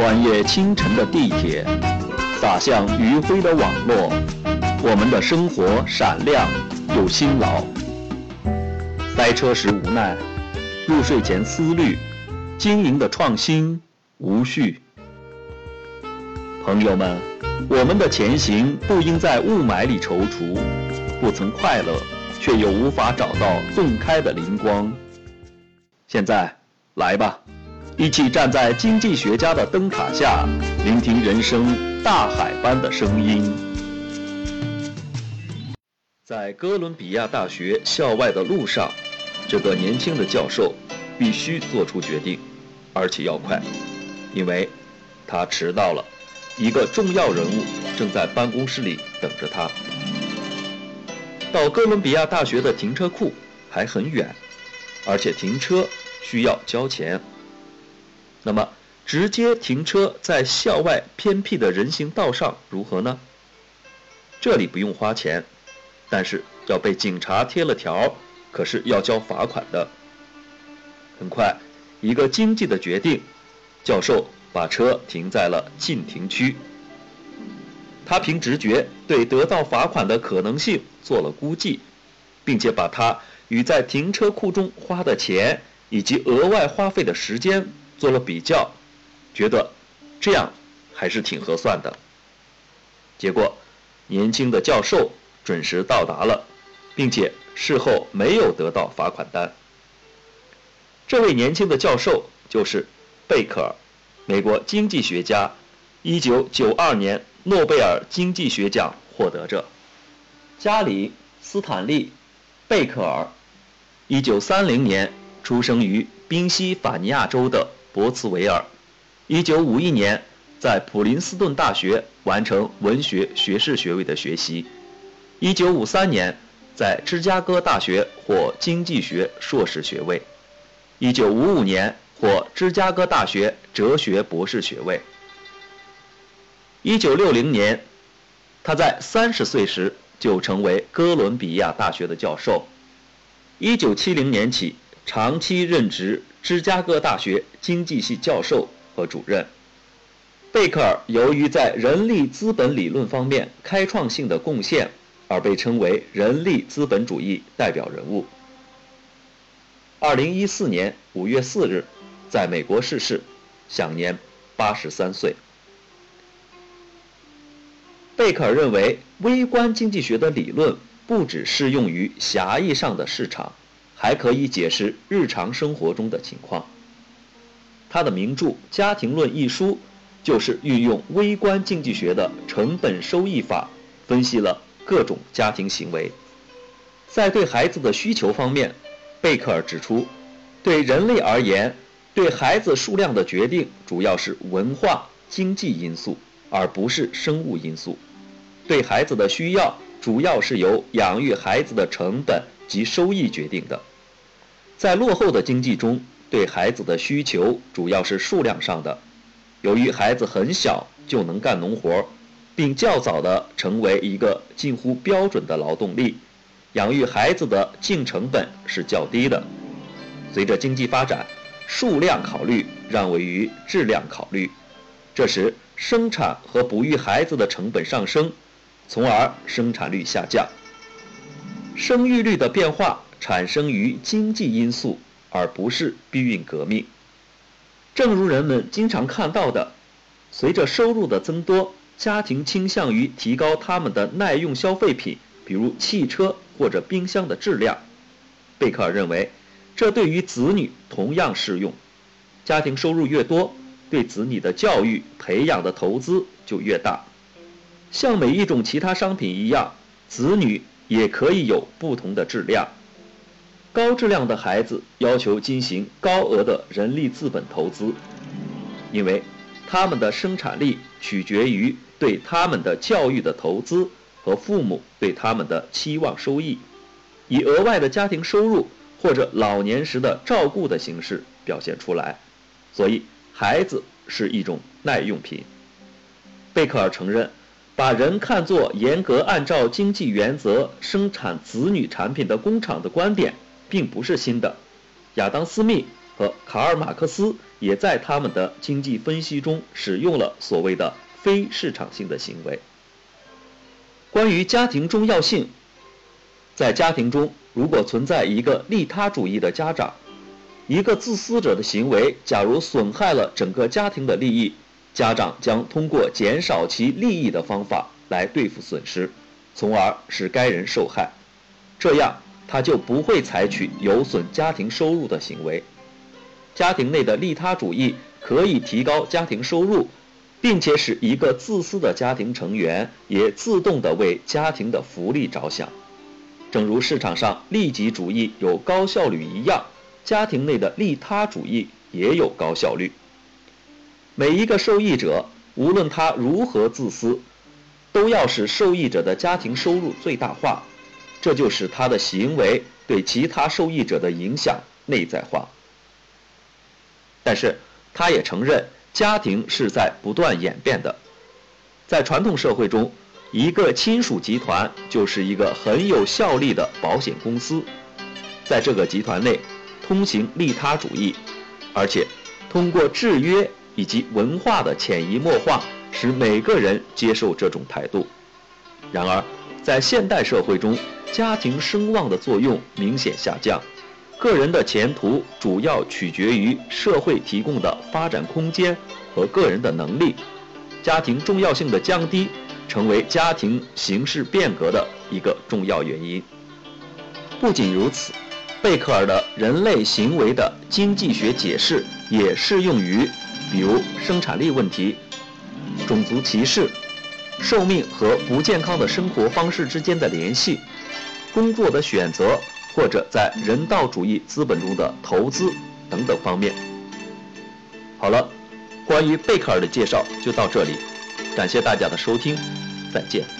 穿越清晨的地铁，洒向余晖的网络，我们的生活闪亮又辛劳。塞车时无奈，入睡前思虑，经营的创新无序。朋友们，我们的前行不应在雾霾里踌躇，不曾快乐，却又无法找到洞开的灵光。现在，来吧，一起站在经济学家的灯塔下，聆听人生大海般的声音。在哥伦比亚大学校外的路上。这个年轻的教授必须做出决定，而且要快，因为他迟到了。一个重要人物正在办公室里等着他。到哥伦比亚大学的停车库还很远，而且停车需要交钱。那么，直接停车在校外偏僻的人行道上如何呢？这里不用花钱，但是要被警察贴了条。可是要交罚款的。很快，一个经济的决定，教授把车停在了禁停区。他凭直觉对得到罚款的可能性做了估计，并且把它与在停车库中花的钱以及额外花费的时间做了比较，觉得这样还是挺合算的。结果，年轻的教授准时到达了，并且。事后没有得到罚款单。这位年轻的教授就是贝克尔，美国经济学家，1992年诺贝尔经济学奖获得者。加里·斯坦利·贝克尔，1930年出生于宾夕法尼亚州的博茨维尔，1951年在普林斯顿大学完成文学学士学位的学习，1953年。在芝加哥大学获经济学硕士学位，1955年获芝加哥大学哲学博士学位。1960年，他在30岁时就成为哥伦比亚大学的教授。1970年起，长期任职芝加哥大学经济系教授和主任。贝克尔由于在人力资本理论方面开创性的贡献。而被称为人力资本主义代表人物。二零一四年五月四日，在美国逝世，享年八十三岁。贝克尔认为，微观经济学的理论不只适用于狭义上的市场，还可以解释日常生活中的情况。他的名著《家庭论》一书，就是运用微观经济学的成本收益法，分析了。各种家庭行为，在对孩子的需求方面，贝克尔指出，对人类而言，对孩子数量的决定主要是文化、经济因素，而不是生物因素；对孩子的需要主要是由养育孩子的成本及收益决定的。在落后的经济中，对孩子的需求主要是数量上的，由于孩子很小就能干农活。并较早地成为一个近乎标准的劳动力，养育孩子的净成本是较低的。随着经济发展，数量考虑让位于质量考虑，这时生产和哺育孩子的成本上升，从而生产率下降。生育率的变化产生于经济因素，而不是避孕革命。正如人们经常看到的，随着收入的增多。家庭倾向于提高他们的耐用消费品，比如汽车或者冰箱的质量。贝克尔认为，这对于子女同样适用。家庭收入越多，对子女的教育培养的投资就越大。像每一种其他商品一样，子女也可以有不同的质量。高质量的孩子要求进行高额的人力资本投资，因为他们的生产力取决于。对他们的教育的投资和父母对他们的期望收益，以额外的家庭收入或者老年时的照顾的形式表现出来，所以孩子是一种耐用品。贝克尔承认，把人看作严格按照经济原则生产子女产品的工厂的观点并不是新的。亚当·斯密和卡尔马克思也在他们的经济分析中使用了所谓的非市场性的行为。关于家庭重要性，在家庭中，如果存在一个利他主义的家长，一个自私者的行为，假如损害了整个家庭的利益，家长将通过减少其利益的方法来对付损失，从而使该人受害。这样，他就不会采取有损家庭收入的行为。家庭内的利他主义可以提高家庭收入。并且使一个自私的家庭成员也自动地为家庭的福利着想，正如市场上利己主义有高效率一样，家庭内的利他主义也有高效率。每一个受益者，无论他如何自私，都要使受益者的家庭收入最大化，这就使他的行为对其他受益者的影响内在化。但是，他也承认。家庭是在不断演变的，在传统社会中，一个亲属集团就是一个很有效力的保险公司，在这个集团内，通行利他主义，而且通过制约以及文化的潜移默化，使每个人接受这种态度。然而，在现代社会中，家庭声望的作用明显下降。个人的前途主要取决于社会提供的发展空间和个人的能力，家庭重要性的降低成为家庭形势变革的一个重要原因。不仅如此，贝克尔的人类行为的经济学解释也适用于，比如生产力问题、种族歧视、寿命和不健康的生活方式之间的联系、工作的选择。或者在人道主义资本中的投资等等方面。好了，关于贝克尔的介绍就到这里，感谢大家的收听，再见。